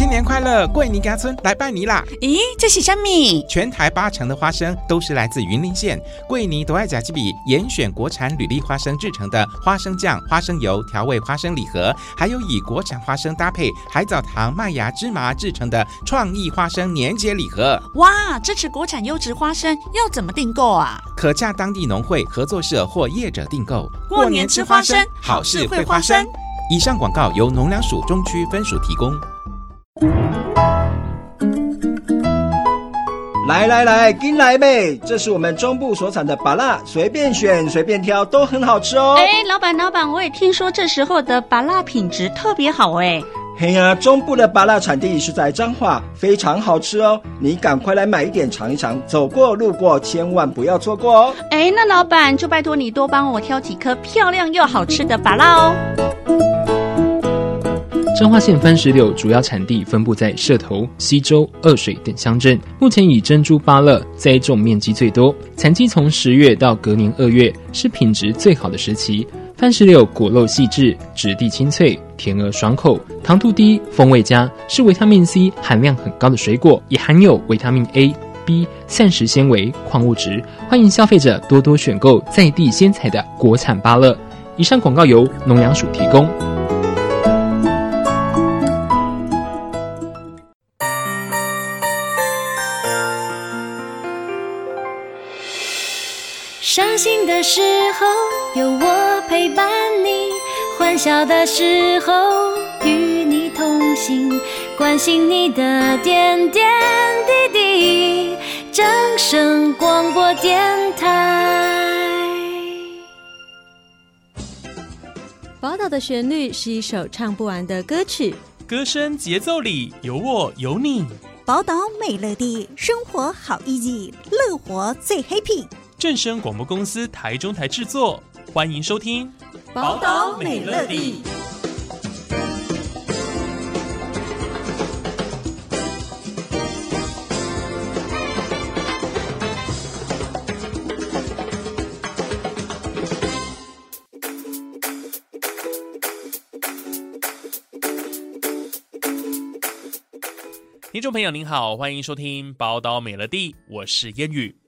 新年快乐！桂林家村来拜年啦！咦，这是什么？全台八成的花生都是来自云林县桂林独爱甲基比严选国产履历花生制成的花生酱、花生油、调味花生礼盒，还有以国产花生搭配海藻糖、麦芽、芝麻制成的创意花生年节礼盒。哇，支持国产优质花生要怎么订购啊？可洽当地农会合作社或业者订购。过年吃花生，好事会花生。以上广告由农粮署中区分署提供。来来来，跟来呗！这是我们中部所产的芭辣，随便选随便挑，都很好吃哦。哎，老板老板，我也听说这时候的芭辣品质特别好哎。嘿呀，中部的芭辣产地是在彰化，非常好吃哦。你赶快来买一点尝一尝，走过路过千万不要错过哦。哎，那老板就拜托你多帮我挑几颗漂亮又好吃的芭辣哦。彰化县番石榴主要产地分布在社头、溪州、二水等乡镇，目前以珍珠芭乐栽种面积最多，产期从十月到隔年二月是品质最好的时期。番石榴果肉细致，质地清脆，甜而爽口，糖度低，风味佳，是维他命 C 含量很高的水果，也含有维他命 A、B、膳食纤维、矿物质。欢迎消费者多多选购在地鲜采的国产芭乐。以上广告由农粮署提供。心的时候有我陪伴你，欢笑的时候与你同行，关心你的点点滴滴。正声广播电台。宝岛的旋律是一首唱不完的歌曲，歌声节奏里有我有你。宝岛美乐地，生活好 easy，乐活最 happy。正声广播公司台中台制作，欢迎收听《宝岛美乐蒂》。听众朋友您好，欢迎收听《宝岛美乐地》，我是烟雨。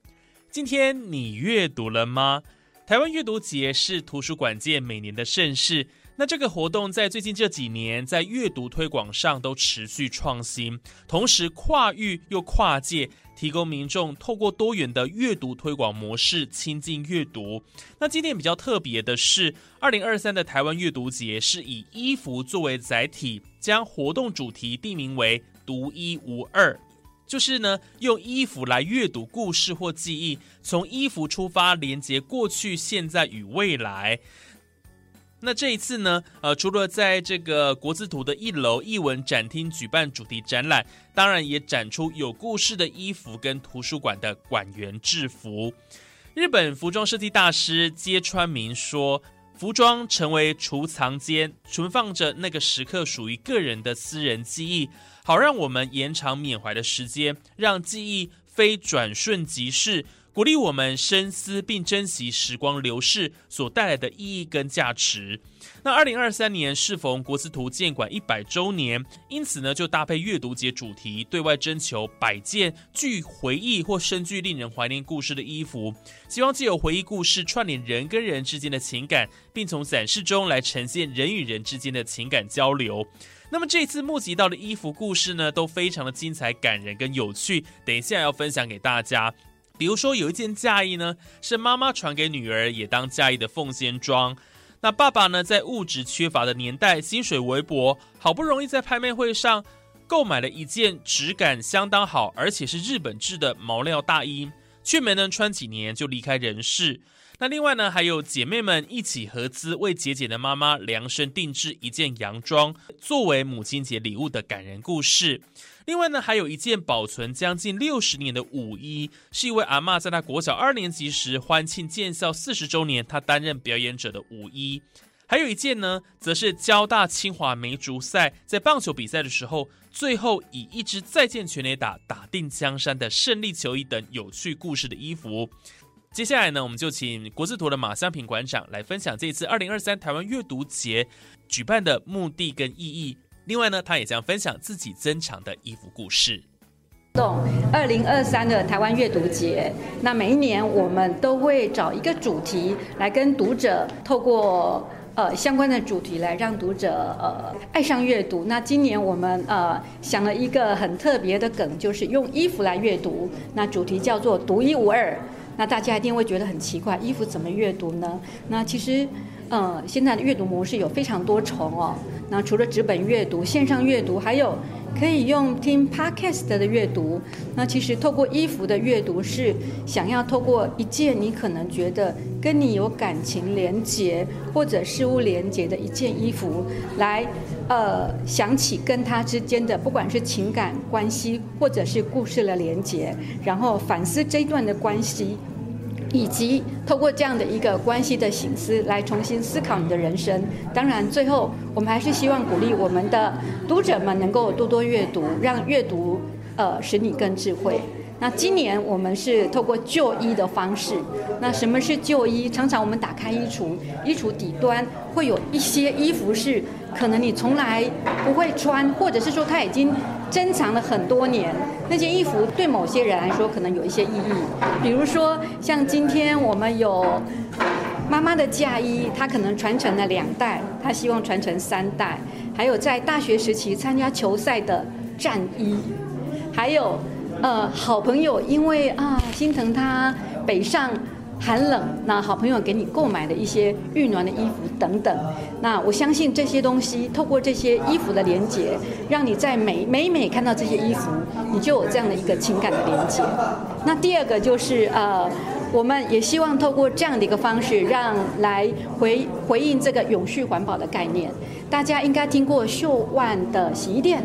今天你阅读了吗？台湾阅读节是图书馆界每年的盛事。那这个活动在最近这几年，在阅读推广上都持续创新，同时跨域又跨界，提供民众透过多元的阅读推广模式亲近阅读。那今天比较特别的是，二零二三的台湾阅读节是以衣服作为载体，将活动主题定名为“独一无二”。就是呢，用衣服来阅读故事或记忆，从衣服出发，连接过去、现在与未来。那这一次呢，呃，除了在这个国字图的一楼艺文展厅举办主题展览，当然也展出有故事的衣服跟图书馆的馆员制服。日本服装设计大师街川明说，服装成为储藏间，存放着那个时刻属于个人的私人记忆。好，让我们延长缅怀的时间，让记忆非转瞬即逝，鼓励我们深思并珍惜时光流逝所带来的意义跟价值。那二零二三年适逢国字图建馆一百周年，因此呢，就搭配阅读节主题，对外征求百件具回忆或深具令人怀念故事的衣服，希望借由回忆故事串联人跟人之间的情感，并从展示中来呈现人与人之间的情感交流。那么这次募集到的衣服故事呢，都非常的精彩、感人跟有趣。等一下要分享给大家。比如说有一件嫁衣呢，是妈妈传给女儿，也当嫁衣的凤仙装。那爸爸呢，在物质缺乏的年代，薪水微薄，好不容易在拍卖会上购买了一件质感相当好，而且是日本制的毛料大衣，却没能穿几年就离开人世。那另外呢，还有姐妹们一起合资为姐姐的妈妈量身定制一件洋装，作为母亲节礼物的感人故事。另外呢，还有一件保存将近六十年的舞衣，是一位阿嬷在她国小二年级时欢庆建校四十周年，她担任表演者的舞衣。还有一件呢，则是交大清华梅竹赛在棒球比赛的时候，最后以一支再见全垒打打定江山的胜利球衣等有趣故事的衣服。接下来呢，我们就请国字图的马相平馆长来分享这一次二零二三台湾阅读节举办的目的跟意义，另外呢，他也将分享自己珍藏的衣服故事。动二零二三的台湾阅读节，那每一年我们都会找一个主题来跟读者透过呃相关的主题来让读者呃爱上阅读。那今年我们呃想了一个很特别的梗，就是用衣服来阅读。那主题叫做独一无二。那大家一定会觉得很奇怪，衣服怎么阅读呢？那其实呃现在的阅读模式有非常多重哦。那除了纸本阅读、线上阅读，还有。可以用听 podcast 的阅读，那其实透过衣服的阅读是想要透过一件你可能觉得跟你有感情连结或者事物连结的一件衣服，来呃想起跟他之间的不管是情感关系或者是故事的连结，然后反思这一段的关系。以及透过这样的一个关系的省思，来重新思考你的人生。当然，最后我们还是希望鼓励我们的读者们能够多多阅读，让阅读呃使你更智慧。那今年我们是透过旧衣的方式。那什么是旧衣？常常我们打开衣橱，衣橱底端会有一些衣服是可能你从来不会穿，或者是说它已经。珍藏了很多年，那件衣服对某些人来说可能有一些意义。比如说，像今天我们有妈妈的嫁衣，她可能传承了两代，她希望传承三代。还有在大学时期参加球赛的战衣，还有呃好朋友因为啊心疼她北上。寒冷，那好朋友给你购买的一些御暖的衣服等等，那我相信这些东西透过这些衣服的连接，让你在每每每看到这些衣服，你就有这样的一个情感的连接。那第二个就是呃，我们也希望透过这样的一个方式，让来回回应这个永续环保的概念。大家应该听过秀万的洗衣店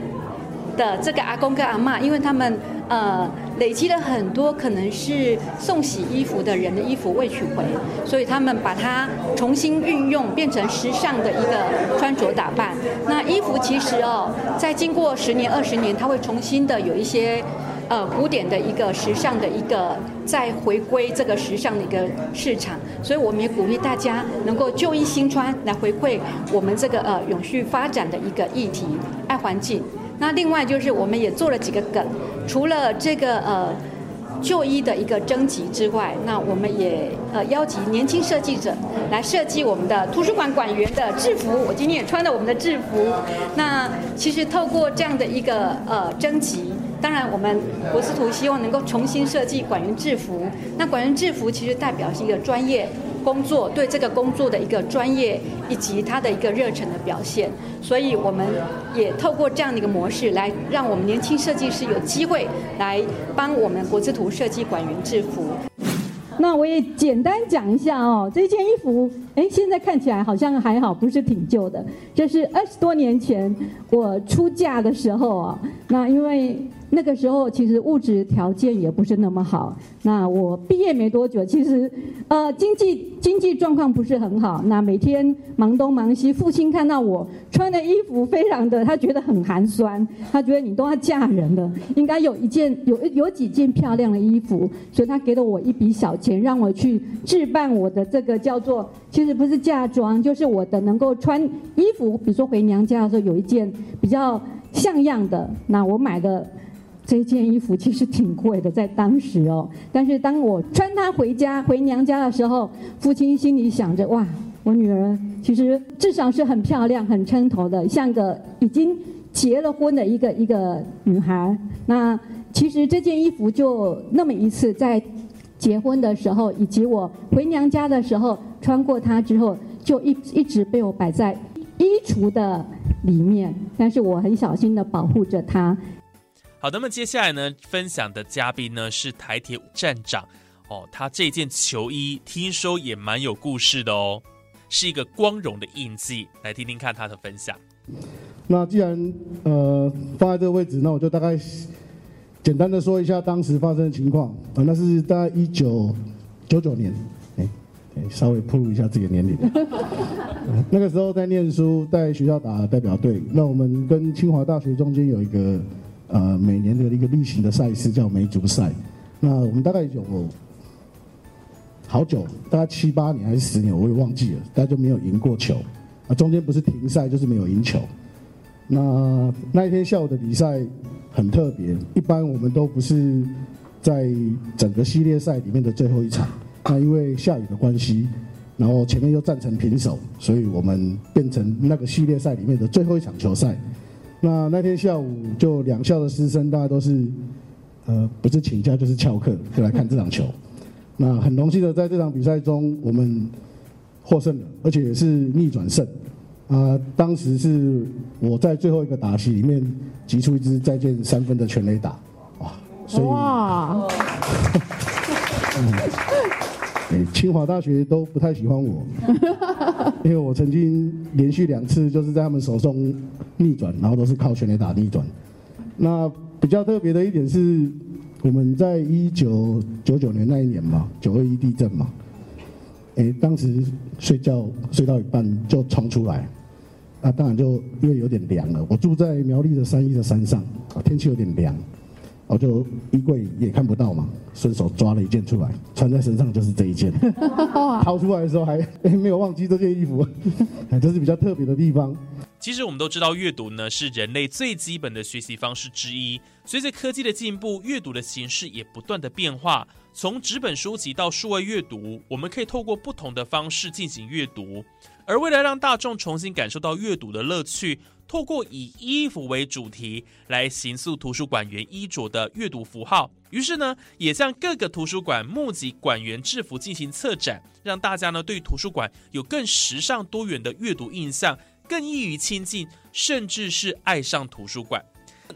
的这个阿公跟阿嬷，因为他们。呃，累积了很多可能是送洗衣服的人的衣服未取回，所以他们把它重新运用，变成时尚的一个穿着打扮。那衣服其实哦，在经过十年、二十年，它会重新的有一些呃古典的一个时尚的一个再回归这个时尚的一个市场。所以我们也鼓励大家能够旧衣新穿，来回馈我们这个呃永续发展的一个议题，爱环境。那另外就是，我们也做了几个梗，除了这个呃旧衣的一个征集之外，那我们也呃邀请年轻设计者来设计我们的图书馆馆员的制服。我今天也穿了我们的制服。那其实透过这样的一个呃征集，当然我们国资图希望能够重新设计馆员制服。那馆员制服其实代表是一个专业。工作对这个工作的一个专业以及他的一个热忱的表现，所以我们也透过这样的一个模式来让我们年轻设计师有机会来帮我们国资图设计馆员制服。那我也简单讲一下哦，这件衣服，哎，现在看起来好像还好，不是挺旧的。这是二十多年前我出嫁的时候啊，那因为。那个时候其实物质条件也不是那么好。那我毕业没多久，其实呃经济经济状况不是很好。那每天忙东忙西，父亲看到我穿的衣服非常的，他觉得很寒酸。他觉得你都要嫁人了，应该有一件有 有几件漂亮的衣服，所以他给了我一笔小钱，让我去置办我的这个叫做其实不是嫁妆，就是我的能够穿衣服。比如说回娘家的时候有一件比较像样的，那我买的。这件衣服其实挺贵的，在当时哦。但是当我穿它回家、回娘家的时候，父亲心里想着：哇，我女儿其实至少是很漂亮、很称头的，像个已经结了婚的一个一个女孩。那其实这件衣服就那么一次，在结婚的时候，以及我回娘家的时候穿过它之后，就一一直被我摆在衣橱的里面。但是我很小心的保护着它。好的，那么接下来呢，分享的嘉宾呢是台铁站长哦，他这件球衣听说也蛮有故事的哦，是一个光荣的印记，来听听看他的分享。那既然呃放在这个位置，那我就大概简单的说一下当时发生的情况啊，那是大概一九九九年，哎，稍微暴露一下自己的年龄。那个时候在念书，在学校打代表队，那我们跟清华大学中间有一个。呃，每年的一个例行的赛事叫梅竹赛，那我们大概有好久，大概七八年还是十年，我也忘记了，大家就没有赢过球。啊，中间不是停赛就是没有赢球。那那一天下午的比赛很特别，一般我们都不是在整个系列赛里面的最后一场。那因为下雨的关系，然后前面又战成平手，所以我们变成那个系列赛里面的最后一场球赛。那那天下午就两校的师生，大家都是呃不是请假就是翘课就来看这场球。那很荣幸的在这场比赛中，我们获胜了，而且也是逆转胜。啊，当时是我在最后一个打席里面击出一支再见三分的全垒打，哇！所以哇，嗯，清华大学都不太喜欢我，因为我曾经连续两次就是在他们手中逆转，然后都是靠全垒打逆转。那比较特别的一点是，我们在一九九九年那一年嘛，九二一地震嘛，哎，当时睡觉睡到一半就冲出来。那当然就因为有点凉了，我住在苗栗的三一的山上，天气有点凉，我就衣柜也看不到嘛，顺手抓了一件出来，穿在身上就是这一件。掏出来的时候还 没有忘记这件衣服，这是比较特别的地方。其实我们都知道，阅读呢是人类最基本的学习方式之一。随着科技的进步，阅读的形式也不断的变化。从纸本书籍到数位阅读，我们可以透过不同的方式进行阅读。而为了让大众重新感受到阅读的乐趣，透过以衣服为主题来形塑图书馆员衣着的阅读符号，于是呢，也向各个图书馆募集馆员制服进行策展，让大家呢对图书馆有更时尚多元的阅读印象。更易于亲近，甚至是爱上图书馆。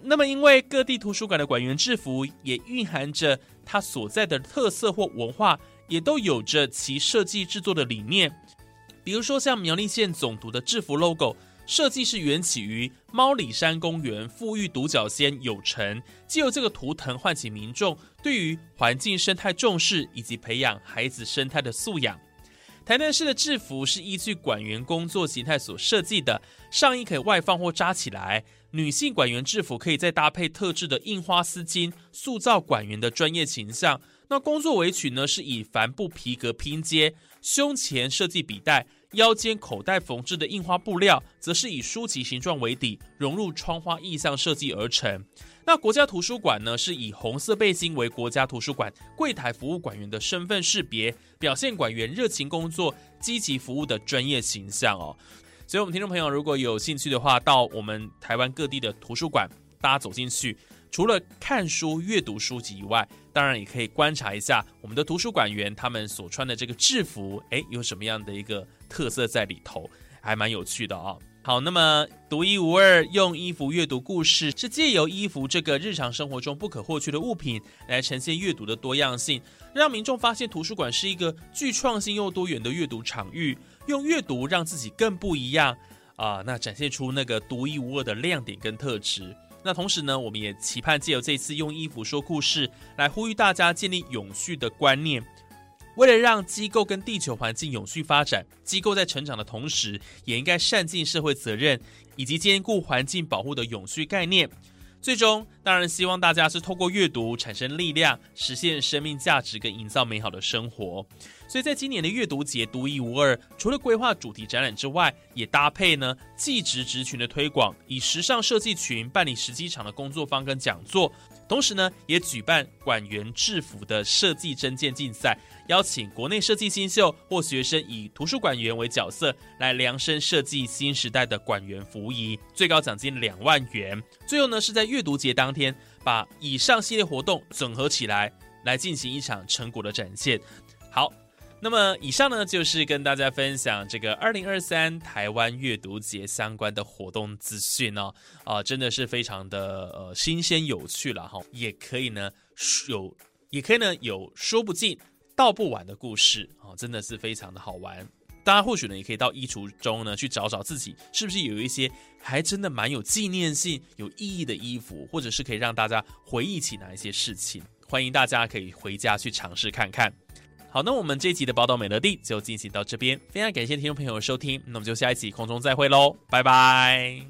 那么，因为各地图书馆的馆员制服也蕴含着它所在的特色或文化，也都有着其设计制作的理念。比如说，像苗栗县总图的制服 logo 设计是缘起于猫里山公园富裕独角仙有成，借由这个图腾唤起民众对于环境生态重视，以及培养孩子生态的素养。台南市的制服是依据馆员工作形态所设计的，上衣可以外放或扎起来。女性馆员制服可以再搭配特制的印花丝巾，塑造馆员的专业形象。那工作围裙呢，是以帆布皮革拼接，胸前设计笔袋，腰间口袋缝制的印花布料，则是以书籍形状为底，融入窗花意象设计而成。那国家图书馆呢，是以红色背心为国家图书馆柜台服务馆员的身份识别，表现馆员热情工作、积极服务的专业形象哦。所以，我们听众朋友如果有兴趣的话，到我们台湾各地的图书馆，大家走进去，除了看书、阅读书籍以外，当然也可以观察一下我们的图书馆员他们所穿的这个制服，诶，有什么样的一个特色在里头，还蛮有趣的啊、好，那么独一无二用衣服阅读故事，是借由衣服这个日常生活中不可或缺的物品，来呈现阅读的多样性，让民众发现图书馆是一个具创新又多元的阅读场域，用阅读让自己更不一样啊！那展现出那个独一无二的亮点跟特质。那同时呢，我们也期盼借由这次用衣服说故事，来呼吁大家建立永续的观念。为了让机构跟地球环境永续发展，机构在成长的同时，也应该善尽社会责任，以及兼顾环境保护的永续概念。最终，当然希望大家是透过阅读产生力量，实现生命价值跟营造美好的生活。所以在今年的阅读节独一无二，除了规划主题展览之外，也搭配呢技职职群的推广，以时尚设计群办理十几场的工作坊跟讲座，同时呢也举办馆员制服的设计征件竞赛，邀请国内设计新秀或学生以图书馆员为角色来量身设计新时代的馆员服仪，最高奖金两万元。最后呢是在阅读节当天，把以上系列活动整合起来，来进行一场成果的展现。好。那么以上呢，就是跟大家分享这个二零二三台湾阅读节相关的活动资讯哦，啊、真的是非常的呃新鲜有趣了哈，也可以呢有，也可以呢有说不尽道不完的故事啊、哦，真的是非常的好玩。大家或许呢也可以到衣橱中呢去找找自己是不是有一些还真的蛮有纪念性、有意义的衣服，或者是可以让大家回忆起哪一些事情。欢迎大家可以回家去尝试看看。好，那我们这一集的宝岛美乐蒂就进行到这边，非常感谢听众朋友的收听，那我们就下一期空中再会喽，拜拜。